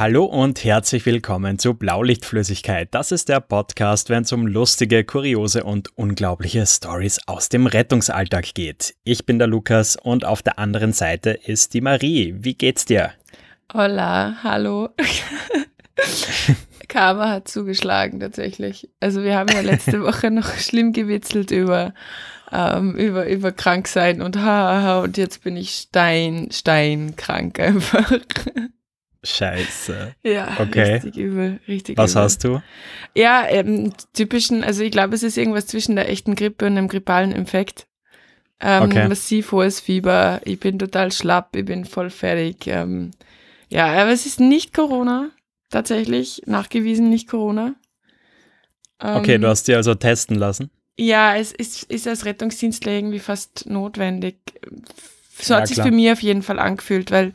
Hallo und herzlich willkommen zu Blaulichtflüssigkeit. Das ist der Podcast, wenn es um lustige, kuriose und unglaubliche Stories aus dem Rettungsalltag geht. Ich bin der Lukas und auf der anderen Seite ist die Marie. Wie geht's dir? Hola, hallo. Karma hat zugeschlagen tatsächlich. Also wir haben ja letzte Woche noch schlimm gewitzelt über, ähm, über, über krank sein und haha und jetzt bin ich stein, steinkrank einfach. Scheiße. Ja, Okay. richtig übel, richtig Was übel. hast du? Ja, ähm, typischen, also ich glaube, es ist irgendwas zwischen der echten Grippe und einem grippalen Infekt. Ähm, Okay. Massiv hohes Fieber, ich bin total schlapp, ich bin voll fertig. Ähm, ja, aber es ist nicht Corona, tatsächlich, nachgewiesen nicht Corona. Ähm, Okay, du hast dir also testen lassen. Ja, es ist, ist als Rettungsdienstler irgendwie fast notwendig. So Ja, hat sich für mich auf jeden Fall angefühlt, weil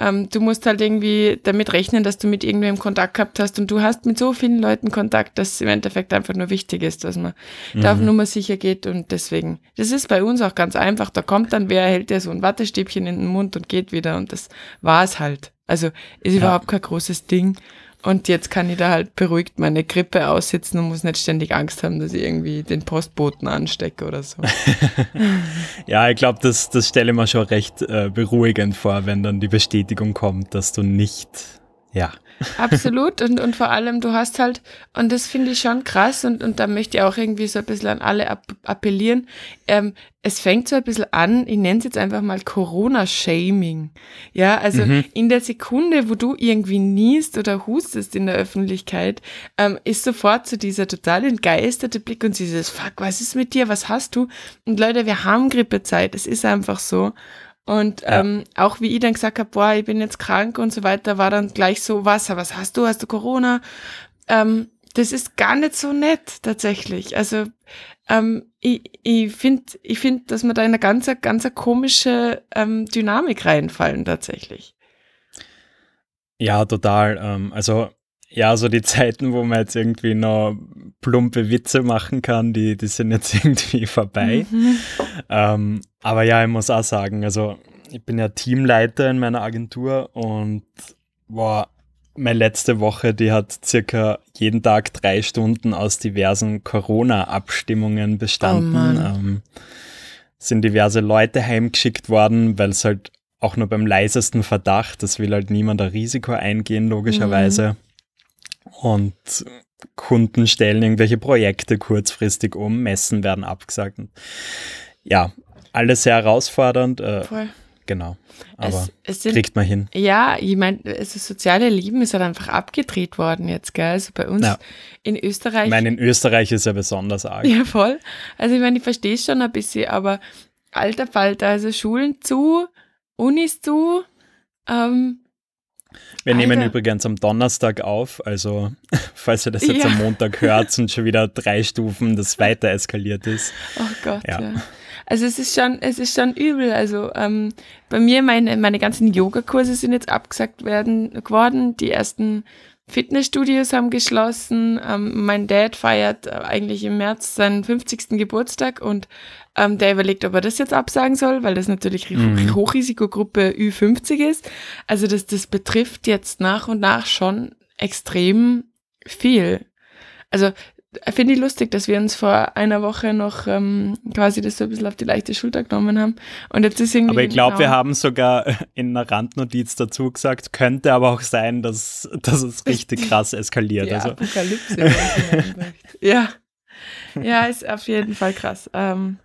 ähm, du musst halt irgendwie damit rechnen, dass du mit irgendwem Kontakt gehabt hast und du hast mit so vielen Leuten Kontakt, dass es im Endeffekt einfach nur wichtig ist, dass man da auf Mhm. Nummer sicher geht und deswegen, das ist bei uns auch ganz einfach. Da kommt dann wer, hält dir so ein Wattestäbchen in den Mund und geht wieder und das war es halt. Also ist Ja. überhaupt kein großes Ding. Und jetzt kann ich da halt beruhigt meine Grippe aussitzen und muss nicht ständig Angst haben, dass ich irgendwie den Postboten anstecke oder so. Ja, ich glaube, das, das stelle ich mir schon recht äh, beruhigend vor, wenn dann die Bestätigung kommt, dass du nicht, ja, Absolut. Und, und vor allem, du hast halt, und das finde ich schon krass, und, und da möchte ich auch irgendwie so ein bisschen an alle app appellieren. Ähm, es fängt so ein bisschen an, ich nenne es jetzt einfach mal Corona-Shaming. Ja, also Mhm. in der Sekunde, wo du irgendwie niest oder hustest in der Öffentlichkeit, ähm, ist sofort so dieser total entgeisterte Blick und dieses Fuck, was ist mit dir, was hast du? Und Leute, wir haben Grippezeit, es ist einfach so. Und Ja. ähm, auch wie ich dann gesagt habe, boah, ich bin jetzt krank und so weiter, war dann gleich so, was, was hast du? Hast du Corona? Ähm, das ist gar nicht so nett tatsächlich. Also ähm, ich, ich finde, ich find, dass wir da in eine ganz, ganz komische ähm, Dynamik reinfallen tatsächlich. Ja, total. Ähm, also, ja, so die Zeiten, wo man jetzt irgendwie noch plumpe Witze machen kann, die, die sind jetzt irgendwie vorbei. Mhm. Ähm, aber ja, ich muss auch sagen, also ich bin ja Teamleiter in meiner Agentur und boah, meine letzte Woche, die hat circa jeden Tag drei Stunden aus diversen Corona-Abstimmungen bestanden. Oh ähm, sind diverse Leute heimgeschickt worden, weil es halt auch nur beim leisesten Verdacht, das will halt niemand ein Risiko eingehen, logischerweise. Und Kunden stellen irgendwelche Projekte kurzfristig um, Messen werden abgesagt. Ja, alles sehr herausfordernd, äh, Voll. genau. Aber Es, es sind kriegt man hin. Ja, ich meine, das soziale Leben ist halt einfach abgedreht worden jetzt, gell? Also bei uns Ja. in Österreich. Ich meine, in Österreich ist ja besonders arg. ja, voll. Also ich meine, ich verstehe es schon ein bisschen, aber alter Falter, also Schulen zu, Unis zu, ähm, Wir nehmen Alter. übrigens am Donnerstag auf, also falls ihr das jetzt Ja. am Montag hört und schon wieder drei Stufen das weiter eskaliert ist. oh Gott, Ja. ja. Also es ist schon, es ist schon übel. Also ähm, bei mir, meine, meine ganzen Yogakurse sind jetzt abgesagt werden geworden. Die ersten Fitnessstudios haben geschlossen. Ähm, mein Dad feiert äh, eigentlich im März seinen 50. Geburtstag und ähm, der überlegt, ob er das jetzt absagen soll, weil das natürlich Mhm. Hochrisikogruppe Ü50 ist. Also das, das betrifft jetzt nach und nach schon extrem viel. Also finde ich lustig, dass wir uns vor einer Woche noch ähm, quasi das so ein bisschen auf die leichte Schulter genommen haben. Und jetzt ist irgendwie. Aber ich glaube, wir genau- haben sogar in einer Randnotiz dazu gesagt, könnte aber auch sein, dass, dass es richtig krass eskaliert. die Also, Apokalypse. ja. Ja, ist auf jeden Fall krass. Ähm,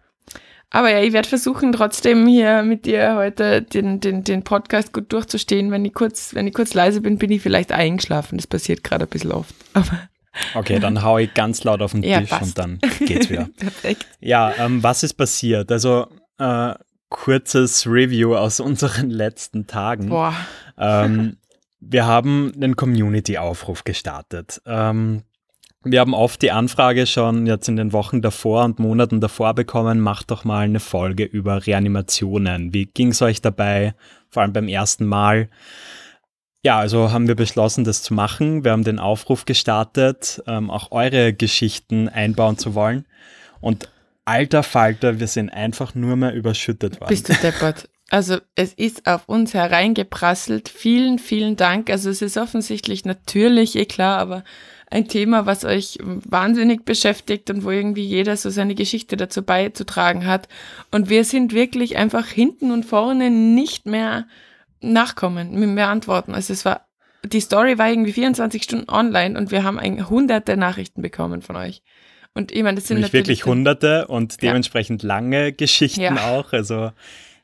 aber ja, ich werde versuchen, trotzdem hier mit dir heute den, den, den Podcast gut durchzustehen. Wenn ich kurz, wenn ich kurz leise bin, bin ich vielleicht eingeschlafen. Das passiert gerade ein bisschen oft. Aber okay, dann hau ich ganz laut auf den Ja, Tisch passt. und dann geht's wieder. perfekt. Ja, ähm, was ist passiert? Also, äh, kurzes Review aus unseren letzten Tagen. Boah. Ähm, wir haben einen Community-Aufruf gestartet. Ähm, wir haben oft die Anfrage schon jetzt in den Wochen davor und Monaten davor bekommen, macht doch mal eine Folge über Reanimationen. Wie ging es euch dabei, vor allem beim ersten Mal? Ja, also haben wir beschlossen, das zu machen. Wir haben den Aufruf gestartet, ähm, auch eure Geschichten einbauen zu wollen. Und alter Falter, wir sind einfach nur mehr überschüttet worden. Bist du deppert? Also es ist auf uns hereingeprasselt. Vielen, vielen Dank. Also es ist offensichtlich natürlich, eh klar, aber ein Thema, was euch wahnsinnig beschäftigt und wo irgendwie jeder so seine Geschichte dazu beizutragen hat. Und wir sind wirklich einfach hinten und vorne nicht mehr nachkommen, mit mehr Antworten. Also es war, die Story war irgendwie 24 Stunden online und wir haben ein, hunderte Nachrichten bekommen von euch. Und ich meine, das sind Nämlich wirklich hunderte und dementsprechend ja. lange Geschichten ja. auch. Also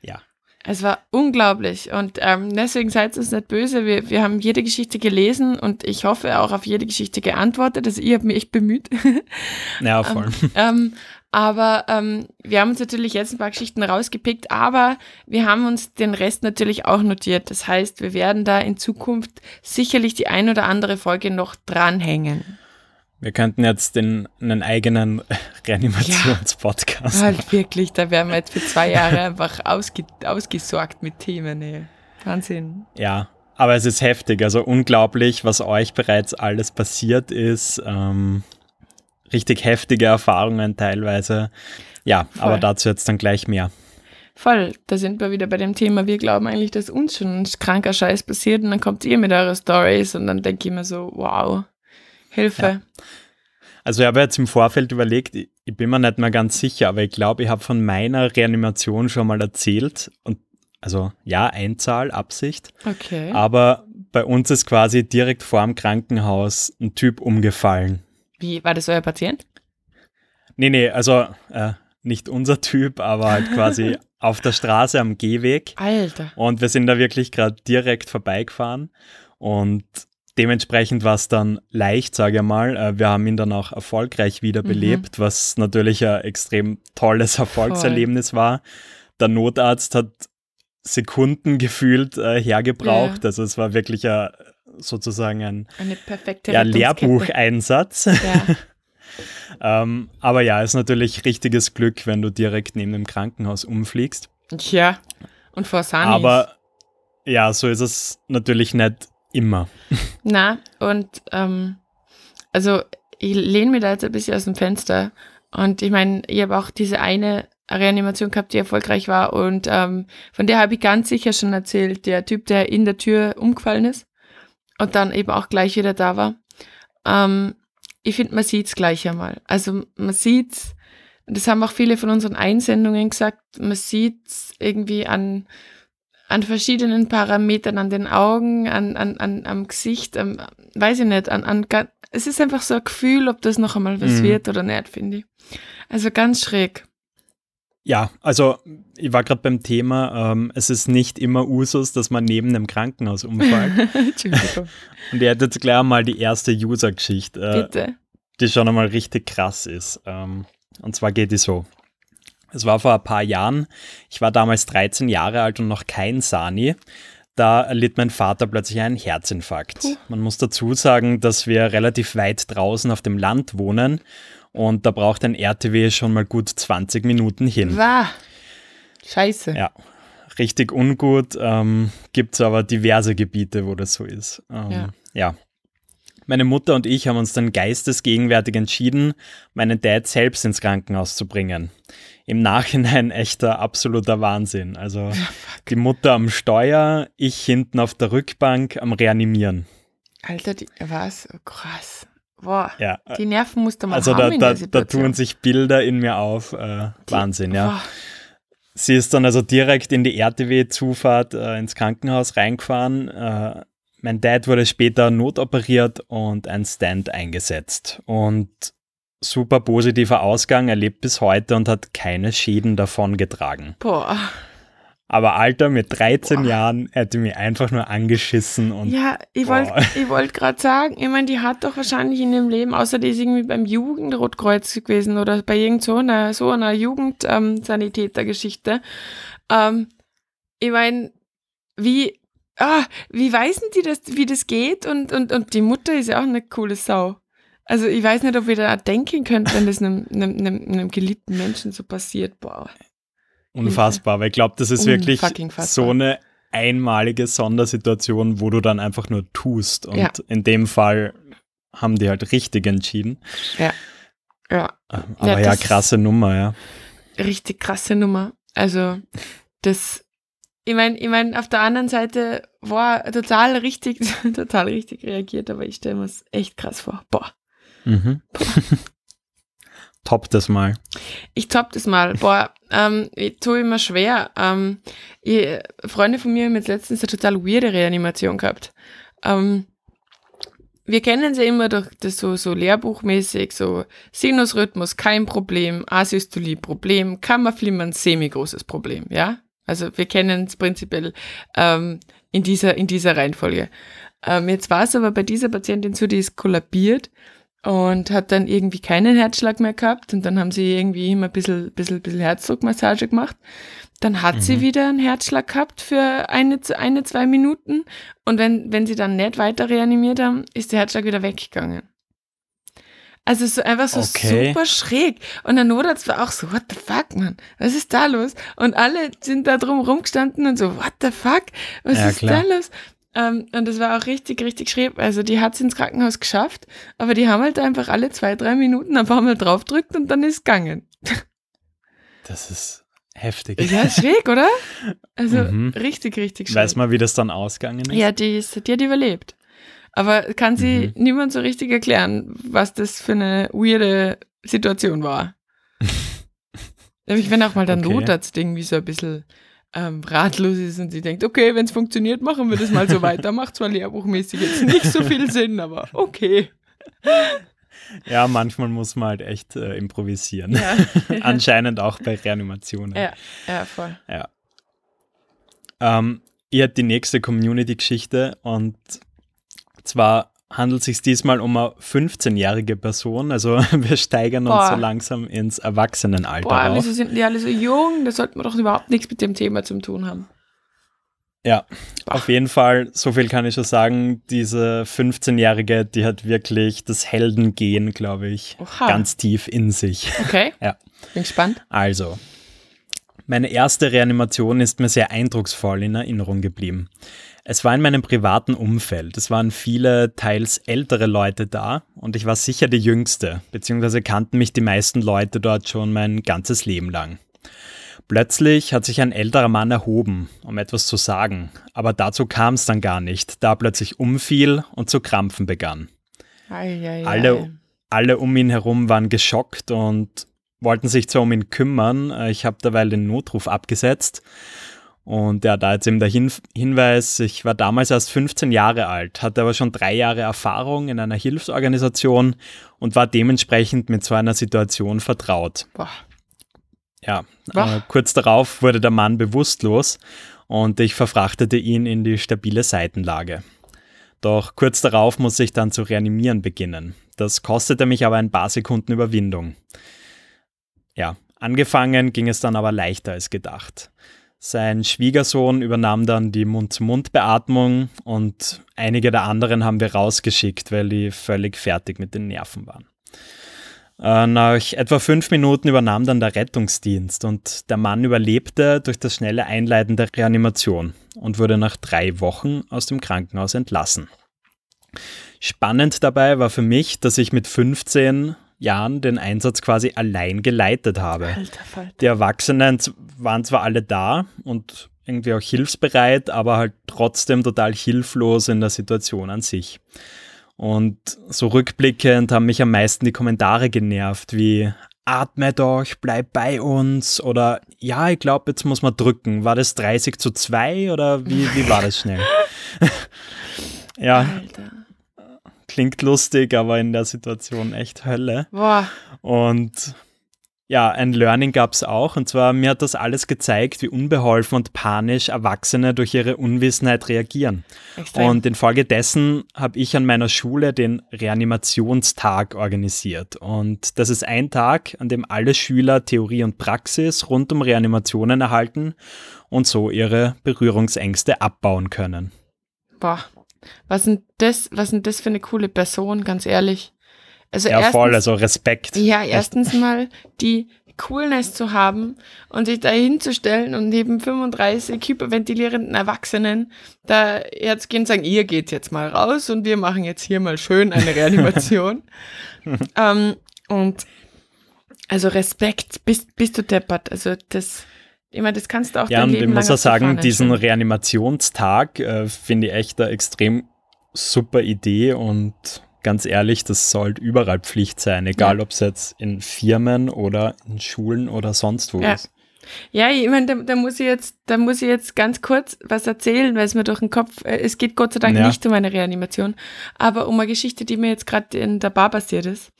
ja. Es war unglaublich und ähm, deswegen seid uns nicht böse. Wir, wir haben jede Geschichte gelesen und ich hoffe auch auf jede Geschichte geantwortet. Also ihr habt mich echt bemüht. Ja, voll. ähm, ähm, aber ähm, wir haben uns natürlich jetzt ein paar Geschichten rausgepickt, aber wir haben uns den Rest natürlich auch notiert. Das heißt, wir werden da in Zukunft sicherlich die ein oder andere Folge noch dranhängen. Wir könnten jetzt den, einen eigenen Reanimationspodcast ja, halt wirklich, da wären wir jetzt für zwei Jahre einfach ausge, ausgesorgt mit Themen. Ey. Wahnsinn. Ja, aber es ist heftig, also unglaublich, was euch bereits alles passiert ist. Ähm, richtig heftige Erfahrungen teilweise. Ja, Voll. aber dazu jetzt dann gleich mehr. Voll, da sind wir wieder bei dem Thema. Wir glauben eigentlich, dass uns schon ein kranker Scheiß passiert und dann kommt ihr mit euren Stories und dann denke ich mir so, wow, Hilfe. Ja. Also ich habe jetzt im Vorfeld überlegt, ich bin mir nicht mehr ganz sicher, aber ich glaube, ich habe von meiner Reanimation schon mal erzählt. Und also ja, Einzahl, Absicht. Okay. Aber bei uns ist quasi direkt vor dem Krankenhaus ein Typ umgefallen. Wie, war das euer Patient? Nee, nee, also äh, nicht unser Typ, aber halt quasi auf der Straße am Gehweg. Alter. Und wir sind da wirklich gerade direkt vorbeigefahren. Und Dementsprechend war es dann leicht, sage ich mal. Äh, wir haben ihn dann auch erfolgreich wiederbelebt, mhm. was natürlich ein extrem tolles Erfolgserlebnis Voll. war. Der Notarzt hat Sekunden gefühlt äh, hergebraucht. Ja. Also es war wirklich ein, sozusagen ein ja, Lehrbucheinsatz. Ja. ähm, aber ja, ist natürlich richtiges Glück, wenn du direkt neben dem Krankenhaus umfliegst. Ja, und vor Sanis. Aber ja, so ist es natürlich nicht Immer. Na, und ähm, also ich lehne mir da jetzt ein bisschen aus dem Fenster. Und ich meine, ich habe auch diese eine Reanimation gehabt, die erfolgreich war. Und ähm, von der habe ich ganz sicher schon erzählt. Der Typ, der in der Tür umgefallen ist und dann eben auch gleich wieder da war. Ähm, ich finde, man sieht es gleich einmal. Also man sieht es, das haben auch viele von unseren Einsendungen gesagt, man sieht es irgendwie an an verschiedenen Parametern, an den Augen, an, an, an, am Gesicht, am, weiß ich nicht, an, an, es ist einfach so ein Gefühl, ob das noch einmal was mhm. wird oder nicht, finde ich. Also ganz schräg. Ja, also ich war gerade beim Thema, ähm, es ist nicht immer Usus, dass man neben einem Krankenhaus umfällt. Und ihr hättet gleich mal die erste User-Geschichte, äh, Bitte. die schon einmal richtig krass ist. Ähm, und zwar geht die so. Es war vor ein paar Jahren. Ich war damals 13 Jahre alt und noch kein Sani. Da erlitt mein Vater plötzlich einen Herzinfarkt. Puh. Man muss dazu sagen, dass wir relativ weit draußen auf dem Land wohnen und da braucht ein RTW schon mal gut 20 Minuten hin. Wow. Scheiße. Ja, richtig ungut. Ähm, Gibt es aber diverse Gebiete, wo das so ist. Ähm, ja. ja. Meine Mutter und ich haben uns dann geistesgegenwärtig entschieden, meinen Dad selbst ins Krankenhaus zu bringen im Nachhinein echter absoluter Wahnsinn. Also ja, die Mutter am Steuer, ich hinten auf der Rückbank am Reanimieren. Alter, die, was? Oh, krass. Boah, ja. die Nerven musste man also haben da, da, da tun sich Bilder in mir auf. Äh, die, Wahnsinn, ja. Boah. Sie ist dann also direkt in die RTW-Zufahrt äh, ins Krankenhaus reingefahren. Äh, mein Dad wurde später notoperiert und ein Stand eingesetzt. Und super positiver Ausgang, er lebt bis heute und hat keine Schäden davon getragen. Boah. Aber Alter, mit 13 Boah. Jahren hätte mich einfach nur angeschissen und. Ja, ich wollte wollt gerade sagen, ich meine, die hat doch wahrscheinlich in ihrem Leben, außer die ist irgendwie beim Jugendrotkreuz gewesen oder bei irgend so einer, so einer Jugendsanitätergeschichte. Ähm, ich meine, wie, ah, wie weisen die das, wie das geht? Und, und, und die Mutter ist ja auch eine coole Sau. Also ich weiß nicht, ob ihr da denken könnt, wenn das einem, einem, einem, einem geliebten Menschen so passiert. Boah. Unfassbar, weil ich glaube, das ist wirklich so eine einmalige Sondersituation, wo du dann einfach nur tust. Und ja. in dem Fall haben die halt richtig entschieden. Ja. Ja. Aber ja, ja krasse Nummer, ja. Richtig krasse Nummer. Also, das ich meine, ich mein, auf der anderen Seite war total richtig, total richtig reagiert, aber ich stelle mir es echt krass vor. Boah. Mhm. Top das mal. Ich top das mal. Boah, ähm, ich tue immer schwer. Ähm, ich, Freunde von mir haben jetzt letztens eine total weirde Reanimation gehabt. Ähm, wir kennen sie immer durch das so, so lehrbuchmäßig, so Sinusrhythmus, kein Problem, Asystolie, Problem, Kammerflimmern, semi-großes Problem, ja? Also wir kennen es prinzipiell ähm, in, dieser, in dieser Reihenfolge. Ähm, jetzt war es aber bei dieser Patientin so, die ist kollabiert und hat dann irgendwie keinen Herzschlag mehr gehabt und dann haben sie irgendwie immer ein bisschen, bisschen, bisschen Herzdruckmassage gemacht. Dann hat mhm. sie wieder einen Herzschlag gehabt für eine, eine, zwei Minuten und wenn, wenn sie dann nicht weiter reanimiert haben, ist der Herzschlag wieder weggegangen. Also so einfach so okay. super schräg. Und der Notarzt war auch so, what the fuck, man? Was ist da los? Und alle sind da drum rumgestanden und so, what the fuck? Was ja, ist klar. da los? Ähm, und das war auch richtig, richtig schräg. Also die hat es ins Krankenhaus geschafft, aber die haben halt einfach alle zwei, drei Minuten einfach mal draufdrückt und dann ist es gegangen. Das ist heftig. Ja, schräg, oder? Also mhm. richtig, richtig schräg. Weiß man, wie das dann ausgegangen ist? Ja, die, ist, die hat überlebt. Aber kann sie mhm. niemand so richtig erklären, was das für eine weirde Situation war. ich wenn auch mal der okay. Notarzt irgendwie so ein bisschen ähm, ratlos ist und sie denkt, okay, wenn es funktioniert, machen wir das mal so weiter. Macht zwar lehrbuchmäßig jetzt nicht so viel Sinn, aber okay. Ja, manchmal muss man halt echt äh, improvisieren. Ja. Anscheinend auch bei Reanimationen. Ja, ja voll. Ja. Ähm, ihr habt die nächste Community-Geschichte und zwar handelt es sich diesmal um eine 15-jährige Person. Also wir steigern Boah. uns so langsam ins Erwachsenenalter. Boah, auf. wieso sind die alle so jung? Da sollten wir doch überhaupt nichts mit dem Thema zu tun haben. Ja, Boah. auf jeden Fall, so viel kann ich schon sagen, diese 15-Jährige, die hat wirklich das Heldengehen, glaube ich, Oha. ganz tief in sich. Okay. ja. Bin gespannt. Also, meine erste Reanimation ist mir sehr eindrucksvoll in Erinnerung geblieben. Es war in meinem privaten Umfeld. Es waren viele, teils ältere Leute da und ich war sicher die Jüngste, beziehungsweise kannten mich die meisten Leute dort schon mein ganzes Leben lang. Plötzlich hat sich ein älterer Mann erhoben, um etwas zu sagen, aber dazu kam es dann gar nicht, da er plötzlich umfiel und zu krampfen begann. Ei, ei, alle, alle um ihn herum waren geschockt und wollten sich zwar um ihn kümmern, ich habe derweil den Notruf abgesetzt und ja, da jetzt eben der Hin Hinweis, ich war damals erst 15 Jahre alt, hatte aber schon drei Jahre Erfahrung in einer Hilfsorganisation und war dementsprechend mit so einer Situation vertraut. Boah. Ja, äh, kurz darauf wurde der Mann bewusstlos und ich verfrachtete ihn in die stabile Seitenlage. Doch kurz darauf muss ich dann zu reanimieren beginnen. Das kostete mich aber ein paar Sekunden Überwindung. Ja, angefangen ging es dann aber leichter als gedacht. Sein Schwiegersohn übernahm dann die Mund-zu-Mund-Beatmung und einige der anderen haben wir rausgeschickt, weil die völlig fertig mit den Nerven waren. Äh, nach etwa fünf Minuten übernahm dann der Rettungsdienst und der Mann überlebte durch das schnelle Einleiten der Reanimation und wurde nach drei Wochen aus dem Krankenhaus entlassen. Spannend dabei war für mich, dass ich mit 15 Jahren den Einsatz quasi allein geleitet habe. Alter, Alter. Die Erwachsenen waren zwar alle da und irgendwie auch hilfsbereit, aber halt trotzdem total hilflos in der Situation an sich. Und so rückblickend haben mich am meisten die Kommentare genervt, wie atme doch, bleib bei uns oder ja, ich glaube, jetzt muss man drücken. War das 30 zu 2 oder wie, wie war das schnell? ja. Alter klingt lustig, aber in der Situation echt Hölle. Boah. Und ja, ein Learning gab es auch. Und zwar, mir hat das alles gezeigt, wie unbeholfen und panisch Erwachsene durch ihre Unwissenheit reagieren. Extrem. Und infolgedessen habe ich an meiner Schule den Reanimationstag organisiert. Und das ist ein Tag, an dem alle Schüler Theorie und Praxis rund um Reanimationen erhalten und so ihre Berührungsängste abbauen können. Boah, was sind das, was sind das für eine coole Person, ganz ehrlich. Also ja, erstens, voll, also Respekt. Ja, erstens mal die Coolness zu haben und sich da hinzustellen und neben 35 hyperventilierenden Erwachsenen da herzugehen und sagen, ihr geht jetzt mal raus und wir machen jetzt hier mal schön eine Reanimation. ähm, und also Respekt, bist, bist du deppert. Also das, Ich meine, das kannst du auch Ja, und ich Leben muss lang auch sagen, diesen. Reanimationstag äh, finde ich echt eine extrem super Idee und ganz ehrlich, das sollte überall Pflicht sein, egal Ja. ob es jetzt in Firmen oder in Schulen oder sonst wo Ja. ist. Ja, ich meine, da, da muss ich jetzt, da muss ich jetzt ganz kurz was erzählen, weil es mir durch den Kopf, äh, es geht Gott sei Dank Ja. nicht um eine Reanimation, aber um eine Geschichte, die mir jetzt gerade in der Bar passiert ist.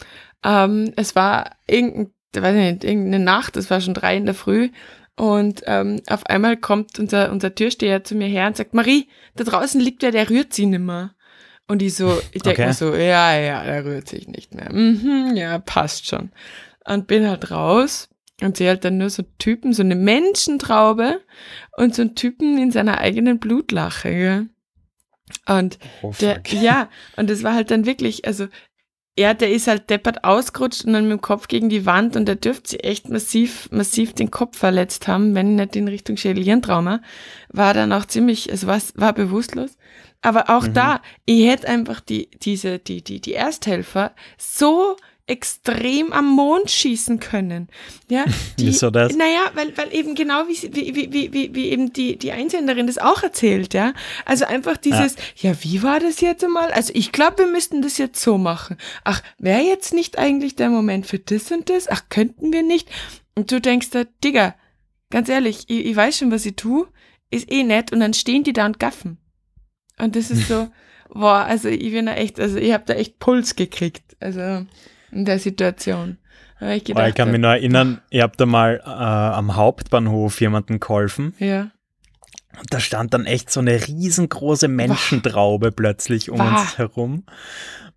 Ähm, es war irgendein, ich weiß nicht, irgendeine Nacht, es war schon drei in der Früh und ähm, auf einmal kommt unser, unser Türsteher zu mir her und sagt, Marie, da draußen liegt wer, der rührt sie nimmer. Und ich so, ich denke Okay. mir so, ja, ja, der rührt sich nicht mehr. Mhm, ja, passt schon. Und bin halt raus und sehe halt dann nur so einen Typen, so eine Menschentraube und so einen Typen in seiner eigenen Blutlache. Gell? Und Oh, der, ja, und das war halt dann wirklich, also er, der ist halt deppert ausgerutscht und dann mit dem Kopf gegen die Wand und der dürfte sich echt massiv, massiv den Kopf verletzt haben, wenn nicht in Richtung Schädel-Hirntrauma. War dann auch ziemlich, also war, war bewusstlos. Aber auch Mhm. da, ich hätte einfach die, diese, die, die, die Ersthelfer so extrem am Mond schießen können. Ja, die, Wieso das? Naja, weil, weil eben genau wie, wie, wie, wie, wie, eben die, die Einsänderin das auch erzählt, ja. Also einfach dieses, ja, wie war das jetzt einmal? Also ich glaube, wir müssten das jetzt so machen. Ach, wäre jetzt nicht eigentlich der Moment für das und das? Ach, könnten wir nicht? Und du denkst da, Digga, ganz ehrlich, ich, ich weiß schon, was ich tue, ist eh nett und dann stehen die da und gaffen. Und das ist so, boah, also ich bin da echt, also ich habe da echt Puls gekriegt, also in der Situation. Ich gedacht, ich kann mich nur erinnern, ich habe da mal äh, am Hauptbahnhof jemanden geholfen ja. und da stand dann echt so eine riesengroße Menschentraube plötzlich um Wah. uns herum.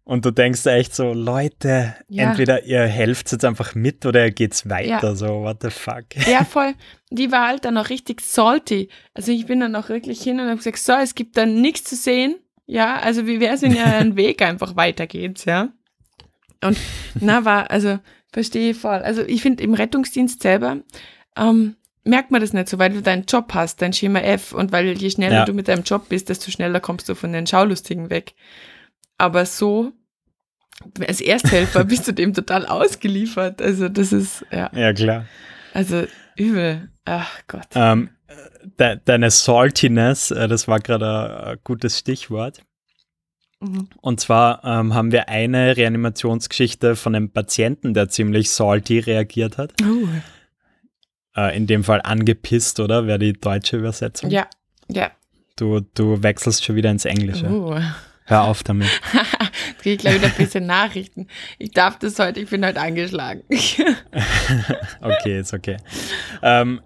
Und du denkst da echt so, Leute, Ja. entweder ihr helft jetzt einfach mit oder ihr geht's weiter, Ja. so, what the fuck. Ja, voll. Die war halt dann auch richtig salty. Also ich bin dann auch wirklich hin und habe gesagt, so, es gibt dann nichts zu sehen. Ja, also wie wäre es, wenn ihr einen Weg einfach weitergeht, ja? Und na, war, also verstehe ich voll. Also ich finde im Rettungsdienst selber ähm, merkt man das nicht so, weil du deinen Job hast, dein Schema F und weil je schneller Ja. du mit deinem Job bist, desto schneller kommst du von den Schaulustigen weg. Aber so als Ersthelfer bist du dem total ausgeliefert. Also das ist, ja, Ja, klar. also übel. Ach Gott. Ähm, de deine Saltiness, äh, das war gerade ein, ein gutes Stichwort. Mhm. Und zwar ähm, haben wir eine Reanimationsgeschichte von einem Patienten, der ziemlich salty reagiert hat. Oh. Äh, in dem Fall angepisst, oder? Wäre die deutsche Übersetzung. Ja, ja. Du, du wechselst schon wieder ins Englische. Oh. Hör auf damit. Jetzt kriege ich gleich wieder ein bisschen Nachrichten. Ich darf das heute, ich bin heute angeschlagen. Okay, ist okay. Ähm,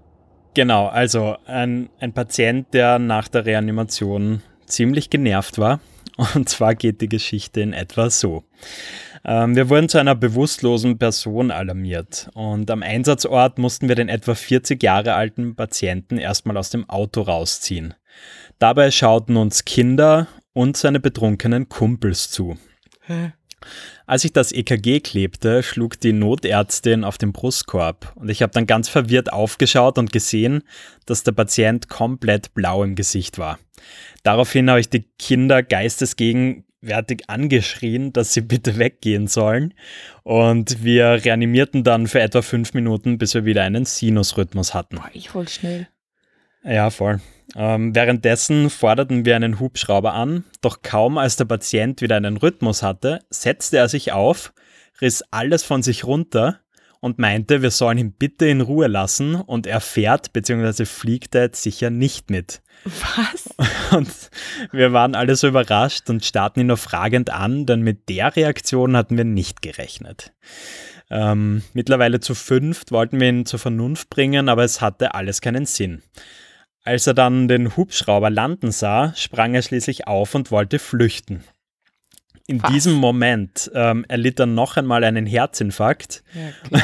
genau, also ein, ein Patient, der nach der Reanimation ziemlich genervt war. Und zwar geht die Geschichte in etwa so. Ähm, wir wurden zu einer bewusstlosen Person alarmiert und am Einsatzort mussten wir den etwa 40 Jahre alten Patienten erstmal aus dem Auto rausziehen. Dabei schauten uns Kinder und seine betrunkenen Kumpels zu. Als ich das EKG klebte, schlug die Notärztin auf den Brustkorb und ich habe dann ganz verwirrt aufgeschaut und gesehen, dass der Patient komplett blau im Gesicht war. Daraufhin habe ich die Kinder geistesgegenwärtig angeschrien, dass sie bitte weggehen sollen und wir reanimierten dann für etwa fünf Minuten, bis wir wieder einen Sinusrhythmus hatten. Boah, ich hol schnell. Ja, voll. Ähm, währenddessen forderten wir einen Hubschrauber an, doch kaum als der Patient wieder einen Rhythmus hatte, setzte er sich auf, riss alles von sich runter und meinte, wir sollen ihn bitte in Ruhe lassen und er fährt bzw. fliegt da jetzt sicher nicht mit. Was? Und wir waren alle so überrascht und starrten ihn nur fragend an, denn mit der Reaktion hatten wir nicht gerechnet. Ähm, mittlerweile zu fünft wollten wir ihn zur Vernunft bringen, aber es hatte alles keinen Sinn. Als er dann den Hubschrauber landen sah, sprang er schließlich auf und wollte flüchten. In Was? diesem Moment ähm, erlitt er noch einmal einen Herzinfarkt Ja, klar.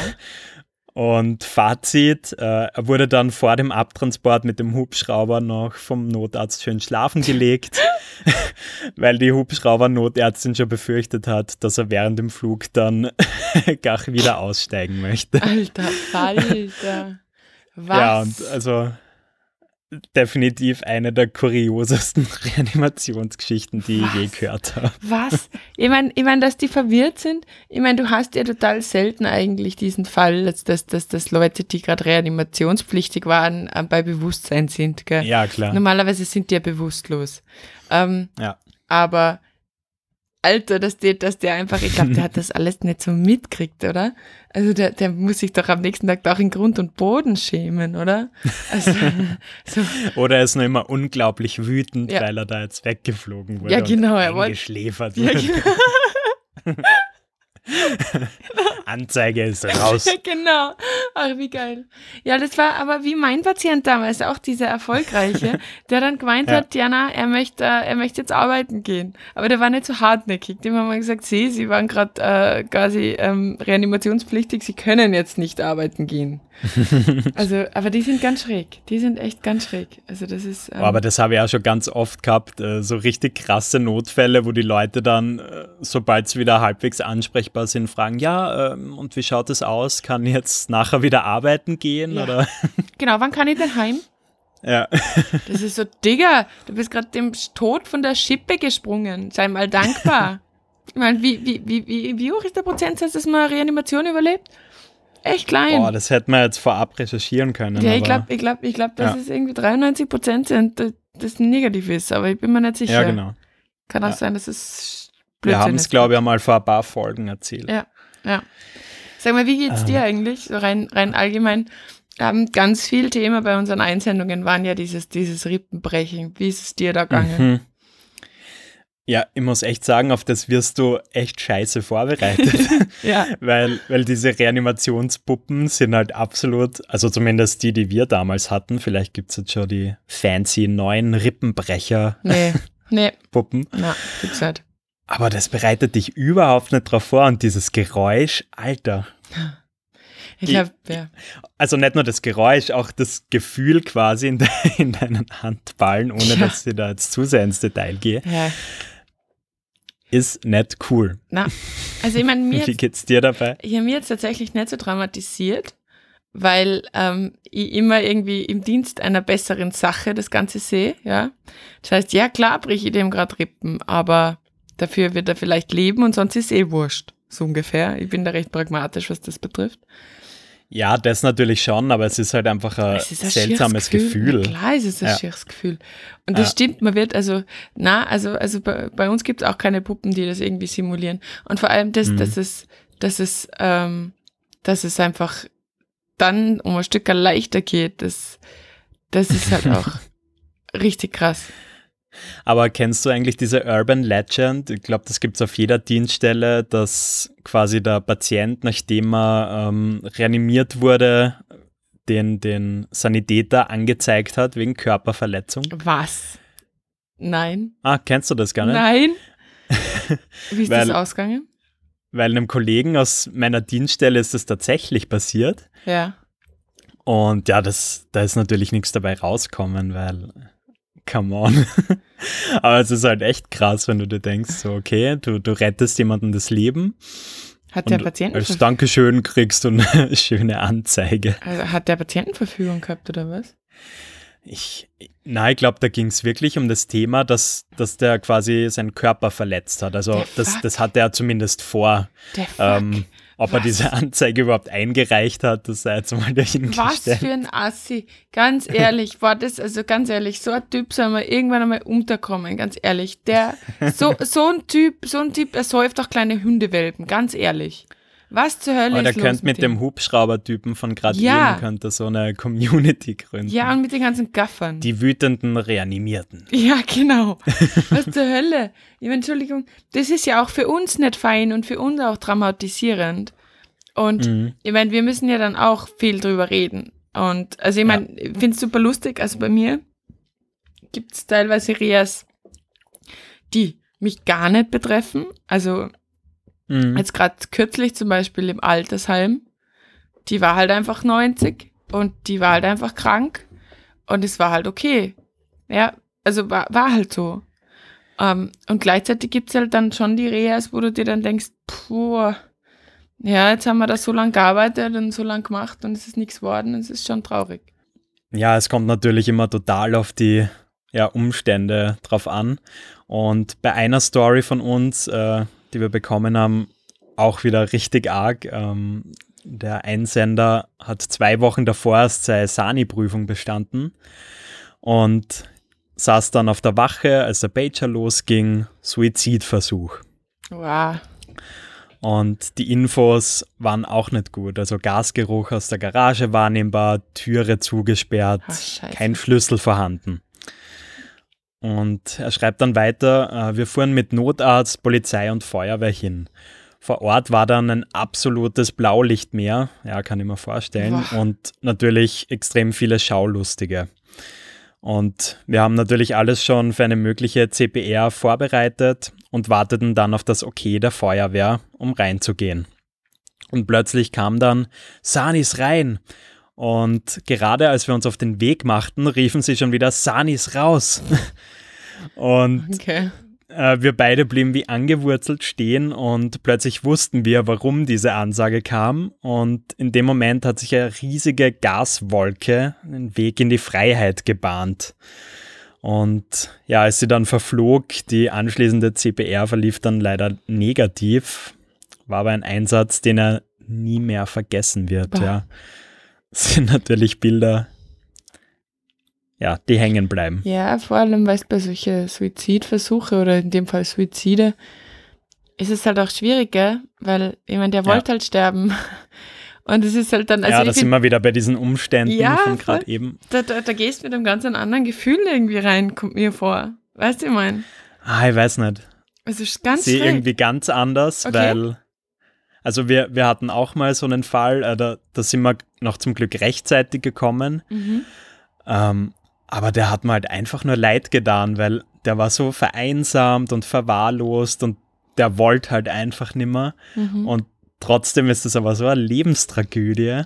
und Fazit, äh, er wurde dann vor dem Abtransport mit dem Hubschrauber noch vom Notarzt schön schlafen gelegt, weil die Hubschrauber-Notärztin schon befürchtet hat, dass er während dem Flug dann gach wieder aussteigen möchte. Alter Falter. Was? Ja, und also definitiv eine der kuriosesten Reanimationsgeschichten, die Was? ich je gehört habe. Was? Ich meine, ich mein, dass die verwirrt sind. Ich meine, du hast ja total selten eigentlich diesen Fall, dass, dass, dass, dass Leute, die gerade reanimationspflichtig waren, äh, bei Bewusstsein sind. Gell? Ja, klar. Normalerweise sind die ja bewusstlos. Ähm, Ja. Aber Alter, dass der, dass der einfach, ich glaube, der hat das alles nicht so mitkriegt, oder? Also der, der muss sich doch am nächsten Tag auch in Grund und Boden schämen, oder? Also, so, Oder er ist noch immer unglaublich wütend, Ja. weil er da jetzt weggeflogen wurde. Ja, genau, er Und wollte- eingeschläfert ja, wurde. genau. Anzeige ist raus. Ja, genau. Ach, wie geil. Ja, das war aber wie mein Patient damals, auch dieser erfolgreiche, der dann gemeint Ja. hat, ja, na, er möchte, äh, er möchte jetzt arbeiten gehen. Aber der war nicht so hartnäckig. Dem haben wir gesagt, sie, sie waren gerade äh, quasi ähm, reanimationspflichtig, sie können jetzt nicht arbeiten gehen. also, aber die sind ganz schräg. Die sind echt ganz schräg. Also das ist. Ähm, Oh, aber das habe ich auch schon ganz oft gehabt, äh, so richtig krasse Notfälle, wo die Leute dann, äh, sobald sie wieder halbwegs ansprechbar sind, fragen, ja, ähm, und wie schaut es aus? Kann ich jetzt nachher wieder arbeiten gehen? Ja. Oder? genau, wann kann ich denn heim? Ja. Das ist so, Digga, du bist gerade dem Tod von der Schippe gesprungen. Sei mal dankbar. ich meine, wie, wie, wie, wie, wie hoch ist der Prozentsatz, dass man eine Reanimation überlebt? Echt klein. Boah, das hätte man jetzt vorab recherchieren können. ja, ich glaube, ich glaub, ich glaub, dass Ja. es irgendwie 93 Prozent sind, dass das negativ ist, aber ich bin mir nicht sicher. Ja, genau. Kann auch Ja. sein, dass es Wir Blödsinn haben es, glaube ich, einmal vor ein paar Folgen erzählt. Ja. Ja. Sag mal, wie geht's Ähm. dir eigentlich? So rein, rein allgemein. Ähm, ganz viel Thema bei unseren Einsendungen waren ja dieses, dieses Rippenbrechen. Wie ist es dir da gegangen? Mhm. Ja, ich muss echt sagen, auf das wirst du echt scheiße vorbereitet. Ja. weil, weil diese Reanimationspuppen sind halt absolut, also zumindest die, die wir damals hatten, vielleicht gibt es jetzt schon die fancy neuen Rippenbrecher-Puppen, Nee, nee, na, gibt's nicht. aber das bereitet dich überhaupt nicht drauf vor und dieses Geräusch, Alter. Ich Ich- hab, ja. Also nicht nur das Geräusch, auch das Gefühl quasi in, de in deinen Handballen, ohne Ja. dass ich da jetzt zu sehr ins Detail gehe, ja. Ist nicht cool. Na, also ich meine, mir Wie geht's dir dabei? ja, mir jetzt tatsächlich nicht so traumatisiert, weil ähm, ich immer irgendwie im Dienst einer besseren Sache das Ganze sehe, ja. Das heißt, ja klar brich ich dem gerade Rippen, aber dafür wird er vielleicht leben und sonst ist eh wurscht, so ungefähr. Ich bin da recht pragmatisch, was das betrifft. Ja, das natürlich schon, aber es ist halt einfach ein ist ein seltsames Gefühl. Na klar ist es ein Ja. schieres Gefühl. Und das Ja. stimmt, man wird also, na, also, also bei, bei uns gibt es auch keine Puppen, die das irgendwie simulieren. Und vor allem das, Mhm. dass es, dass es, ähm, dass es einfach dann um ein Stück leichter geht, das, das ist halt auch richtig krass. Aber kennst du eigentlich diese Urban Legend? Ich glaube, das gibt es auf jeder Dienststelle, dass quasi der Patient, nachdem er ähm, reanimiert wurde, den, den Sanitäter angezeigt hat wegen Körperverletzung. Was? Nein? Ah, kennst du das gar nicht? Nein? Wie ist das Weil- ausgegangen? Weil einem Kollegen aus meiner Dienststelle ist das tatsächlich passiert. Ja. Und ja, das, da ist natürlich nichts dabei rauskommen, weil, come on. Aber es ist halt echt krass, wenn du dir denkst, so, okay, du, du rettest jemandem das Leben Hat der Patienten als Dankeschön kriegst du eine schöne Anzeige. also hat der Patientenverfügung gehabt oder was? Ich, nein, ich glaube, da ging es wirklich um das Thema, dass, dass der quasi seinen Körper verletzt hat. Also das, das hatte er zumindest vor. Der Fuck. Ähm, ob er Was? diese Anzeige überhaupt eingereicht hat, das sei jetzt mal Was dahingestellt. für ein Assi. Ganz ehrlich, war das, also ganz ehrlich, so ein Typ soll man irgendwann einmal unterkommen, ganz ehrlich. Der, so, so ein Typ, so ein Typ, er säuft auch kleine Hundewelpen, ganz ehrlich. Was zur Hölle Aber der ist los könnte mit dem? Hubschraubertypen von gerade Ja. eben könnte so eine Community gründen. Ja, und mit den ganzen Gaffern. Die wütenden Reanimierten. Ja, genau. Was zur Hölle? Ich meine, Entschuldigung, das ist ja auch für uns nicht fein und für uns auch traumatisierend. Und Mhm. ich meine, wir müssen ja dann auch viel drüber reden. Und also ich meine, ich finde es super lustig. Also bei mir gibt es teilweise Reas, die mich gar nicht betreffen. Also Mhm. Jetzt gerade kürzlich zum Beispiel im Altersheim, die war halt einfach 90 und die war halt einfach krank und es war halt okay. Ja, also war, war halt so. Ähm, und gleichzeitig gibt es halt dann schon die Reas, wo du dir dann denkst, puh, ja, jetzt haben wir da so lange gearbeitet und so lange gemacht und es ist nichts geworden, es ist schon traurig. ja, es kommt natürlich immer total auf die ja, Umstände drauf an. Und bei einer Story von uns, äh, die wir bekommen haben, auch wieder richtig arg. Ähm, der Einsender hat zwei Wochen davor erst seine Sani-Prüfung bestanden und saß dann auf der Wache, als der Pager losging, Suizidversuch. Wow. Und die Infos waren auch nicht gut. Also Gasgeruch aus der Garage wahrnehmbar, Türe zugesperrt, Ach, kein Schlüssel vorhanden. Und er schreibt dann weiter, äh, wir fuhren mit Notarzt, Polizei und Feuerwehr hin. Vor Ort war dann ein absolutes Blaulichtmeer, ja, kann ich mir vorstellen, Boah. und natürlich extrem viele Schaulustige. Und wir haben natürlich alles schon für eine mögliche CPR vorbereitet und warteten dann auf das Okay der Feuerwehr, um reinzugehen. Und plötzlich kam dann, Sanis rein! Und gerade als wir uns auf den Weg machten, riefen sie schon wieder Sanis raus. und Okay. äh, wir beide blieben wie angewurzelt stehen und plötzlich wussten wir, warum diese Ansage kam. Und in dem Moment hat sich eine riesige Gaswolke den Weg in die Freiheit gebahnt. Und ja, als sie dann verflog, die anschließende CPR verlief dann leider negativ, war aber ein Einsatz, den er nie mehr vergessen wird. Bah. Ja. Das sind natürlich Bilder, ja, die hängen bleiben. Ja, vor allem, weil es bei solchen Suizidversuche oder in dem Fall Suizide ist es halt auch schwierig, gell? Weil, ich meine, der Ja. wollte halt sterben. Und es ist halt dann, also ja, ich da sind wir wieder bei diesen Umständen Ja, von gerade eben. da, da, da gehst du mit einem ganz anderen Gefühl irgendwie rein, kommt mir vor. Weißt du, ich meine? Ah, ich weiß nicht. Es ist ganz sehe schräg. irgendwie ganz anders, Okay. weil, also wir, wir hatten auch mal so einen Fall, äh, da, da sind wir noch zum Glück rechtzeitig gekommen, Mhm. ähm, aber der hat mir halt einfach nur leid getan, weil der war so vereinsamt und verwahrlost und der wollte halt einfach nimmer Mhm. und trotzdem ist es aber so eine Lebenstragödie,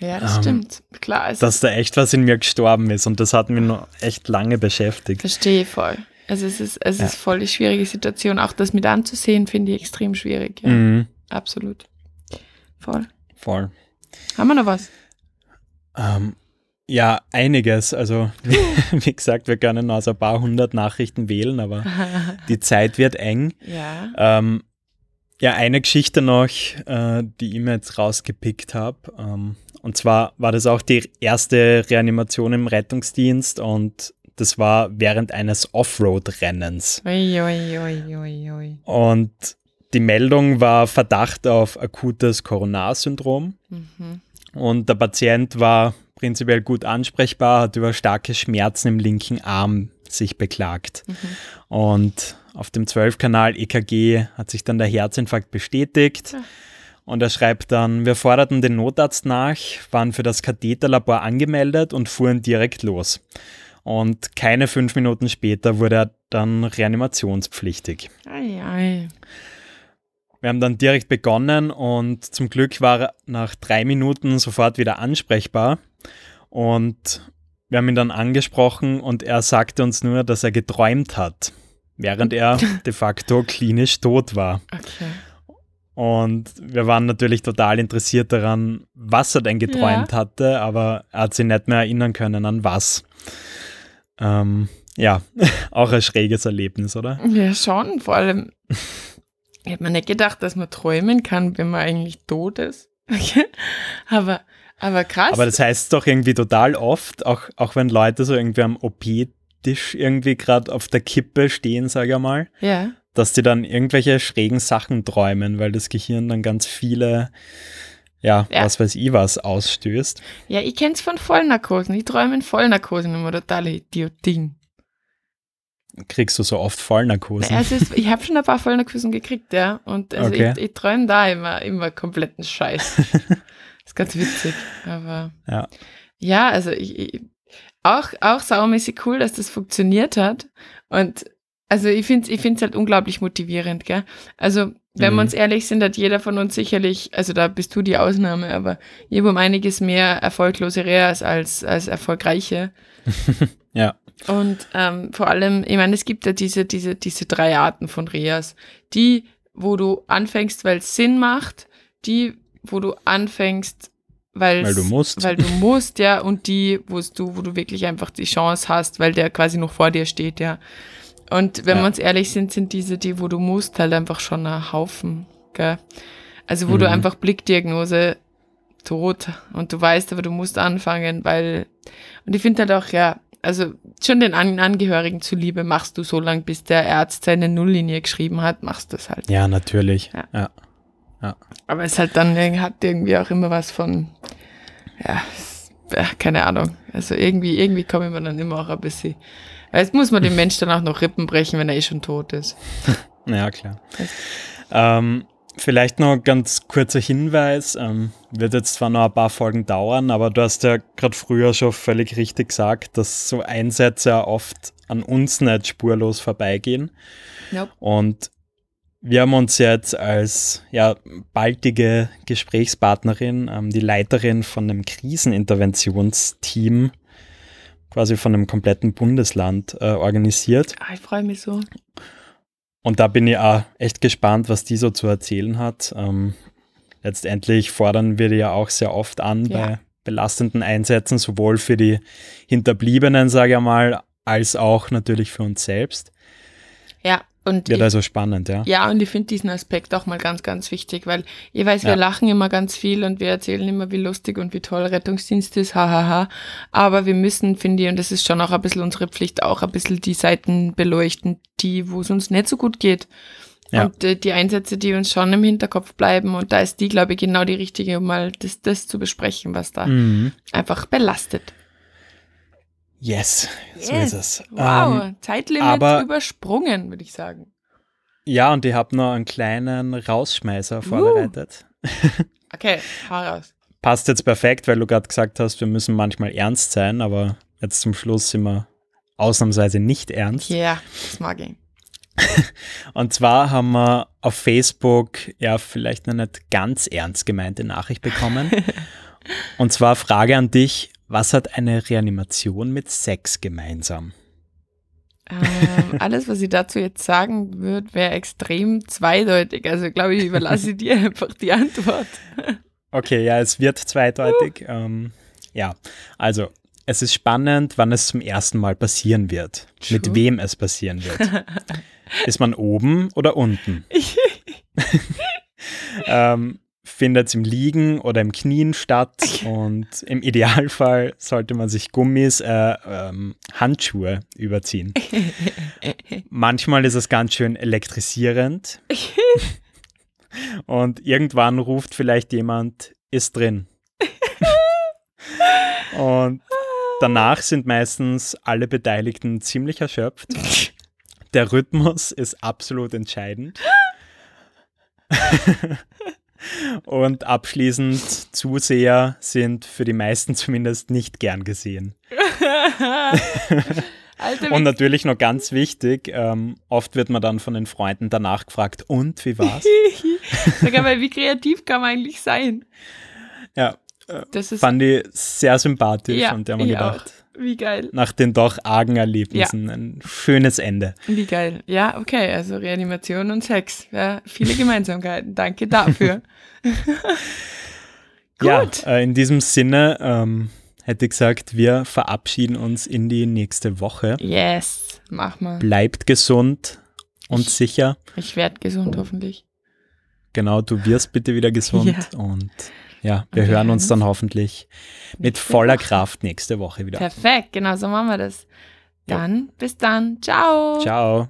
Ja, das ähm, stimmt. Klar, dass da echt was in mir gestorben ist und das hat mich noch echt lange beschäftigt. verstehe voll. Also es ist, es Ja. ist voll die schwierige Situation. Auch das mit anzusehen, finde ich extrem schwierig. Ja, Mhm, absolut. Voll. voll. Haben wir noch was? Ähm, ja, einiges. Also, wie, wie gesagt, wir können aus ein paar hundert Nachrichten wählen, aber die Zeit wird eng. ja. Ähm, ja, eine Geschichte noch, äh, die ich mir jetzt rausgepickt habe. Ähm, und zwar war das auch die erste Reanimation im Rettungsdienst und das war während eines Offroad-Rennens. Und die Meldung war Verdacht auf akutes Coronarsyndrom. Mhm. Und der Patient war prinzipiell gut ansprechbar, hat über starke Schmerzen im linken Arm sich beklagt. Mhm. Und auf dem 12-Kanal EKG hat sich dann der Herzinfarkt bestätigt. Ja. Und er schreibt dann, wir forderten den Notarzt nach, waren für das Katheterlabor angemeldet und fuhren direkt los. Und keine fünf Minuten später wurde er dann reanimationspflichtig. Ei, ei. Wir haben dann direkt begonnen und zum Glück war er nach drei Minuten sofort wieder ansprechbar. Und wir haben ihn dann angesprochen und er sagte uns nur, dass er geträumt hat, während er de facto klinisch tot war. Okay. Und wir waren natürlich total interessiert daran, was er denn geträumt hatte, aber er hat sich nicht mehr erinnern können, an was. Ähm, ja, auch ein schräges Erlebnis, oder? Ja, schon. Vor allem, ich hätte mir nicht gedacht, dass man träumen kann, wenn man eigentlich tot ist. Aber, aber krass. Aber das heißt doch irgendwie total oft, auch, auch wenn Leute so irgendwie am OP-Tisch irgendwie gerade auf der Kippe stehen, sage ich mal, ja. dass die dann irgendwelche schrägen Sachen träumen, weil das Gehirn dann ganz viele, ja, Ja. was weiß ich was, ausstößt. Ja, ich kenn's von Vollnarkosen. Ich träume in Vollnarkosen immer totale Idiotin. Kriegst du so oft Vollnarkosen? Na, Also ich habe schon ein paar Vollnarkosen gekriegt, ja. Und also Okay. ich, ich träume da immer, immer kompletten Scheiß. ist ganz witzig. Aber Ja. ja, also ich, ich auch, auch saumäßig cool, dass das funktioniert hat. Und also ich finde es ich find's halt unglaublich motivierend, gell? Also, wenn Mhm. wir uns ehrlich sind, hat jeder von uns sicherlich, also da bist du die Ausnahme, aber ich habe um einiges mehr erfolglose Reas als, als erfolgreiche. ja. Und ähm, vor allem, ich meine, es gibt ja diese, diese, diese drei Arten von Reas. Die, wo du anfängst, weil es Sinn macht, die, wo du anfängst, weil Weil du musst. Weil du musst, ja, und die, wo du, wo du wirklich einfach die Chance hast, weil der quasi noch vor dir steht, ja. Und wenn Ja. wir uns ehrlich sind, sind diese, die, wo du musst, halt einfach schon ein Haufen, gell? Also wo du Mhm. einfach Blickdiagnose tot und du weißt, aber du musst anfangen, weil, und ich finde halt auch, ja, also schon den An Angehörigen zuliebe machst du so lang, bis der Arzt seine Nulllinie geschrieben hat, machst du das halt. Ja, natürlich. Ja. Ja. Aber es halt dann irg- hat irgendwie auch immer was von, ja, ja, keine Ahnung. Also irgendwie, irgendwie komme ich mir dann immer auch ein bisschen. Jetzt muss man dem Mensch dann auch noch Rippen brechen, wenn er eh schon tot ist. Ja, klar. Ähm, vielleicht noch ganz kurzer Hinweis. Ähm, wird jetzt zwar noch ein paar Folgen dauern, aber du hast ja gerade früher schon völlig richtig gesagt, dass so Einsätze ja oft an uns nicht spurlos vorbeigehen. Ja. Und wir haben uns jetzt als ja, baldige Gesprächspartnerin, ähm, die Leiterin von einem Kriseninterventionsteam, quasi von einem kompletten Bundesland, äh, organisiert. Ah, ich freue mich so. Und da bin ich auch echt gespannt, was die so zu erzählen hat. Ähm, letztendlich fordern wir die ja auch sehr oft an Ja. bei belastenden Einsätzen, sowohl für die Hinterbliebenen, sage ich mal, als auch natürlich für uns selbst. Ja, und Wird ich, also spannend, ja. ja, und ich finde diesen Aspekt auch mal ganz, ganz wichtig, weil ich weiß, wir Ja. lachen immer ganz viel und wir erzählen immer, wie lustig und wie toll Rettungsdienst ist, hahaha. Aber wir müssen, finde ich, und das ist schon auch ein bisschen unsere Pflicht, auch ein bisschen die Seiten beleuchten, die, wo es uns nicht so gut geht. Ja. Und äh, die Einsätze, die uns schon im Hinterkopf bleiben. Und da ist die, glaube ich, genau die richtige, um mal das, das zu besprechen, was da Mhm. einfach belastet. Yes, so Yes. ist es. Wow, Ähm, Zeitlimit aber- übersprungen, würde ich sagen. ja, und ich habe noch einen kleinen Rausschmeißer vorbereitet. Okay, hau raus. Passt jetzt perfekt, weil du gerade gesagt hast, wir müssen manchmal ernst sein, aber jetzt zum Schluss sind wir ausnahmsweise nicht ernst. Ja, das mag ich. Und zwar haben wir auf Facebook ja vielleicht eine nicht ganz ernst gemeinte Nachricht bekommen. Und zwar Frage an dich, was hat eine Reanimation mit Sex gemeinsam? Ähm, alles, was ich dazu jetzt sagen würde, wäre extrem zweideutig. Also glaube ich, überlasse dir einfach die Antwort. Okay, ja, es wird zweideutig. Ähm, ja, also es ist spannend, wann es zum ersten Mal passieren wird. Mit True. wem es passieren wird. ist man oben oder unten? ähm, findet es im Liegen oder im Knien statt und im Idealfall sollte man sich Gummis, äh, ähm, Handschuhe überziehen. Manchmal ist es ganz schön elektrisierend und irgendwann ruft vielleicht jemand, ist drin. und danach sind meistens alle Beteiligten ziemlich erschöpft. Der Rhythmus ist absolut entscheidend. Und abschließend, Zuseher sind für die meisten zumindest nicht gern gesehen. Alter, Und natürlich noch ganz wichtig, ähm, oft wird man dann von den Freunden danach gefragt, und wie war's? sag mal, wie kreativ kann man eigentlich sein? Ja, Das ist fand ich sehr sympathisch ja, und der haben wir ich auch. Wie geil. nach den doch argen Erlebnissen ein schönes Ende. Wie geil. Ja, okay, also Reanimation und Sex. Ja, viele Gemeinsamkeiten. Danke dafür. Gut. Ja, äh, in diesem Sinne ähm, hätte ich gesagt, wir verabschieden uns in die nächste Woche. Yes, mach mal. Bleibt gesund und Ich- sicher. Ich werde gesund, hoffentlich. Genau, du wirst bitte wieder gesund. Ja. Und ja, wir wir hören uns dann hoffentlich mit voller. Kraft nächste Woche wieder. Perfekt, genau so machen wir das. Ja. Dann, bis dann. Ciao. Ciao.